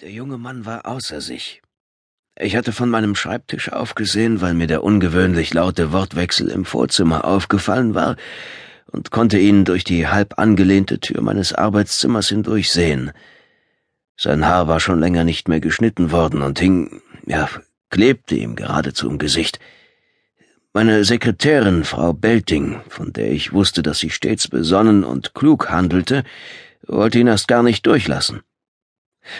Der junge Mann war außer sich. Ich hatte von meinem Schreibtisch aufgesehen, weil mir der ungewöhnlich laute Wortwechsel im Vorzimmer aufgefallen war und konnte ihn durch die halb angelehnte Tür meines Arbeitszimmers hindurch sehen. Sein Haar war schon länger nicht mehr geschnitten worden und hing, ja, klebte ihm geradezu im Gesicht. Meine Sekretärin, Frau Belting, von der ich wusste, dass sie stets besonnen und klug handelte, wollte ihn erst gar nicht durchlassen.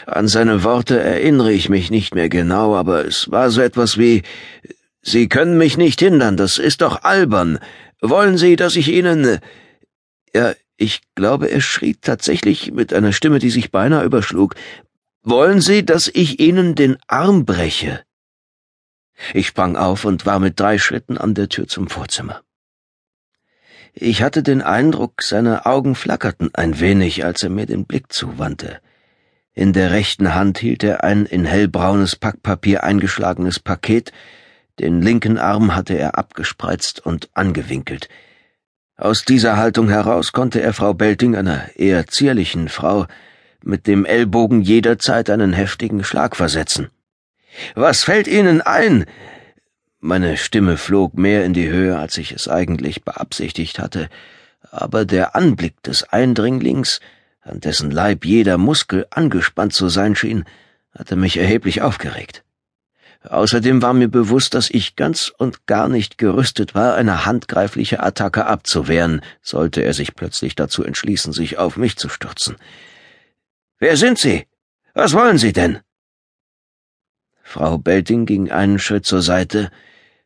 An seine Worte erinnere ich mich nicht mehr genau, aber es war so etwas wie Sie können mich nicht hindern, das ist doch albern. Wollen Sie, dass ich Ihnen. Ja, ich glaube, er schrie tatsächlich mit einer Stimme, die sich beinahe überschlug. Wollen Sie, dass ich Ihnen den Arm breche? Ich sprang auf und war mit drei Schritten an der Tür zum Vorzimmer. Ich hatte den Eindruck, seine Augen flackerten ein wenig, als er mir den Blick zuwandte. In der rechten Hand hielt er ein in hellbraunes Packpapier eingeschlagenes Paket, den linken Arm hatte er abgespreizt und angewinkelt. Aus dieser Haltung heraus konnte er Frau Belting, einer eher zierlichen Frau, mit dem Ellbogen jederzeit einen heftigen Schlag versetzen. Was fällt Ihnen ein? Meine Stimme flog mehr in die Höhe, als ich es eigentlich beabsichtigt hatte, aber der Anblick des Eindringlings an dessen Leib jeder Muskel angespannt zu sein schien, hatte mich erheblich aufgeregt. Außerdem war mir bewusst, dass ich ganz und gar nicht gerüstet war, eine handgreifliche Attacke abzuwehren, sollte er sich plötzlich dazu entschließen, sich auf mich zu stürzen. Wer sind Sie? Was wollen Sie denn? Frau Belting ging einen Schritt zur Seite,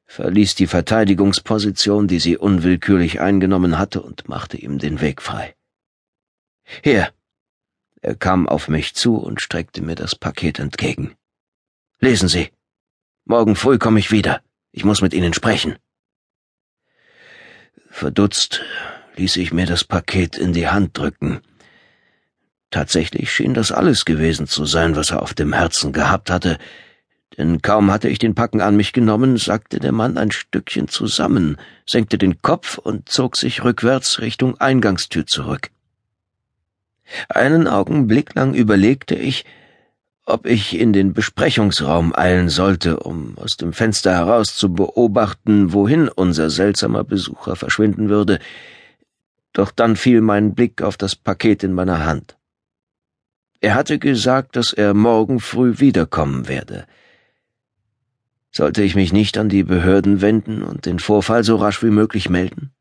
verließ die Verteidigungsposition, die sie unwillkürlich eingenommen hatte, und machte ihm den Weg frei. Hier. Er kam auf mich zu und streckte mir das Paket entgegen. Lesen Sie. Morgen früh komme ich wieder. Ich muss mit Ihnen sprechen. Verdutzt ließ ich mir das Paket in die Hand drücken. Tatsächlich schien das alles gewesen zu sein, was er auf dem Herzen gehabt hatte, denn kaum hatte ich den Packen an mich genommen, sackte der Mann ein Stückchen zusammen, senkte den Kopf und zog sich rückwärts Richtung Eingangstür zurück. Einen Augenblick lang überlegte ich, ob ich in den Besprechungsraum eilen sollte, um aus dem Fenster heraus zu beobachten, wohin unser seltsamer Besucher verschwinden würde, doch dann fiel mein Blick auf das Paket in meiner Hand. Er hatte gesagt, dass er morgen früh wiederkommen werde. Sollte ich mich nicht an die Behörden wenden und den Vorfall so rasch wie möglich melden?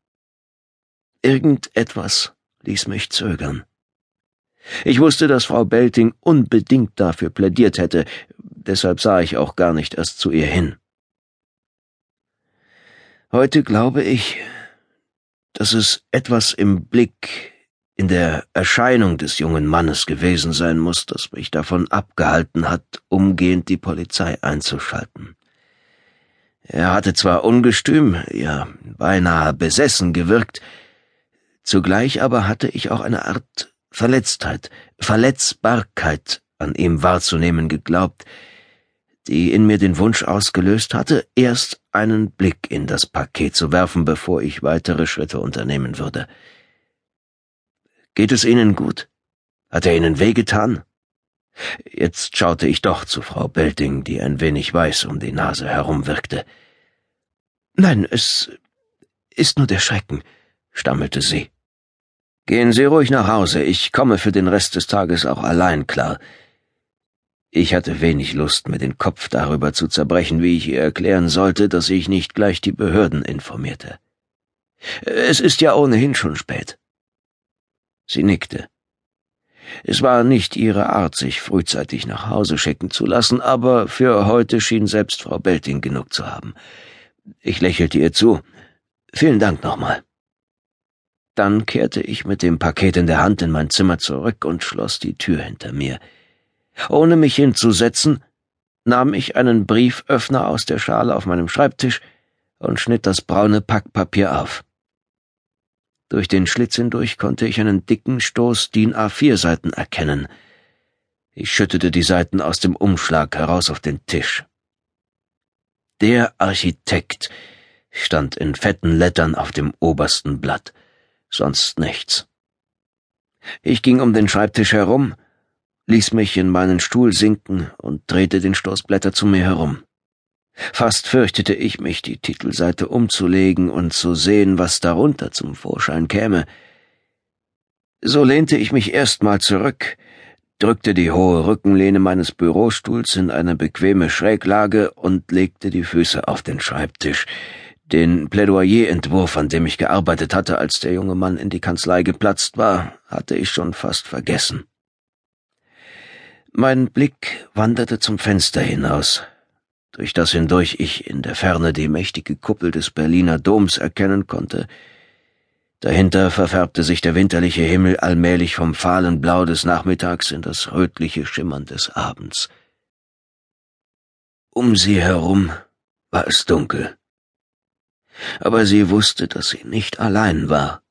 Irgendetwas ließ mich zögern. Ich wusste, dass Frau Belting unbedingt dafür plädiert hätte, deshalb sah ich auch gar nicht erst zu ihr hin. Heute glaube ich, dass es etwas im Blick, in der Erscheinung des jungen Mannes gewesen sein muss, das mich davon abgehalten hat, umgehend die Polizei einzuschalten. Er hatte zwar ungestüm, ja beinahe besessen gewirkt, zugleich aber hatte ich auch eine Art Verletztheit, Verletzbarkeit an ihm wahrzunehmen geglaubt, die in mir den Wunsch ausgelöst hatte, erst einen Blick in das Paket zu werfen, bevor ich weitere Schritte unternehmen würde. Geht es Ihnen gut? Hat er Ihnen wehgetan? Jetzt schaute ich doch zu Frau Belting, die ein wenig weiß um die Nase herumwirkte. Nein, es ist nur der Schrecken, stammelte sie. Gehen Sie ruhig nach Hause, ich komme für den Rest des Tages auch allein klar. Ich hatte wenig Lust, mir den Kopf darüber zu zerbrechen, wie ich ihr erklären sollte, dass ich nicht gleich die Behörden informierte. Es ist ja ohnehin schon spät. Sie nickte. Es war nicht ihre Art, sich frühzeitig nach Hause schicken zu lassen, aber für heute schien selbst Frau Belting genug zu haben. Ich lächelte ihr zu. Vielen Dank nochmal. Dann kehrte ich mit dem Paket in der Hand in mein Zimmer zurück und schloss die Tür hinter mir. Ohne mich hinzusetzen, nahm ich einen Brieföffner aus der Schale auf meinem Schreibtisch und schnitt das braune Packpapier auf. Durch den Schlitz hindurch konnte ich einen dicken Stoß DIN A4-Seiten erkennen. Ich schüttete die Seiten aus dem Umschlag heraus auf den Tisch. Der Architekt stand in fetten Lettern auf dem obersten Blatt sonst nichts. Ich ging um den Schreibtisch herum ließ mich in meinen Stuhl sinken und drehte den Stoßblätter zu mir herum. Fast fürchtete ich mich, die Titelseite umzulegen und zu sehen, was darunter zum Vorschein käme. So lehnte ich mich erstmal zurück, drückte die hohe Rückenlehne meines Bürostuhls in eine bequeme Schräglage und legte die Füße auf den Schreibtisch. Den Plädoyerentwurf, an dem ich gearbeitet hatte, als der junge Mann in die Kanzlei geplatzt war, hatte ich schon fast vergessen. Mein Blick wanderte zum Fenster hinaus, durch das hindurch ich in der Ferne die mächtige Kuppel des Berliner Doms erkennen konnte. Dahinter verfärbte sich der winterliche Himmel allmählich vom fahlen Blau des Nachmittags in das rötliche Schimmern des Abends. Um sie herum war es dunkel. Aber sie wusste, dass sie nicht allein war.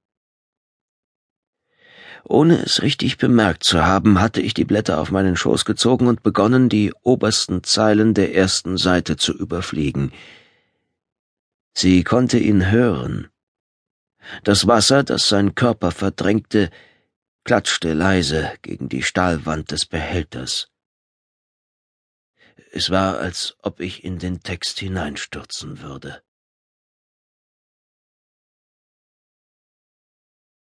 Ohne es richtig bemerkt zu haben, hatte ich die Blätter auf meinen Schoß gezogen und begonnen, die obersten Zeilen der ersten Seite zu überfliegen. Sie konnte ihn hören. Das Wasser, das sein Körper verdrängte, klatschte leise gegen die Stahlwand des Behälters. Es war, als ob ich in den Text hineinstürzen würde.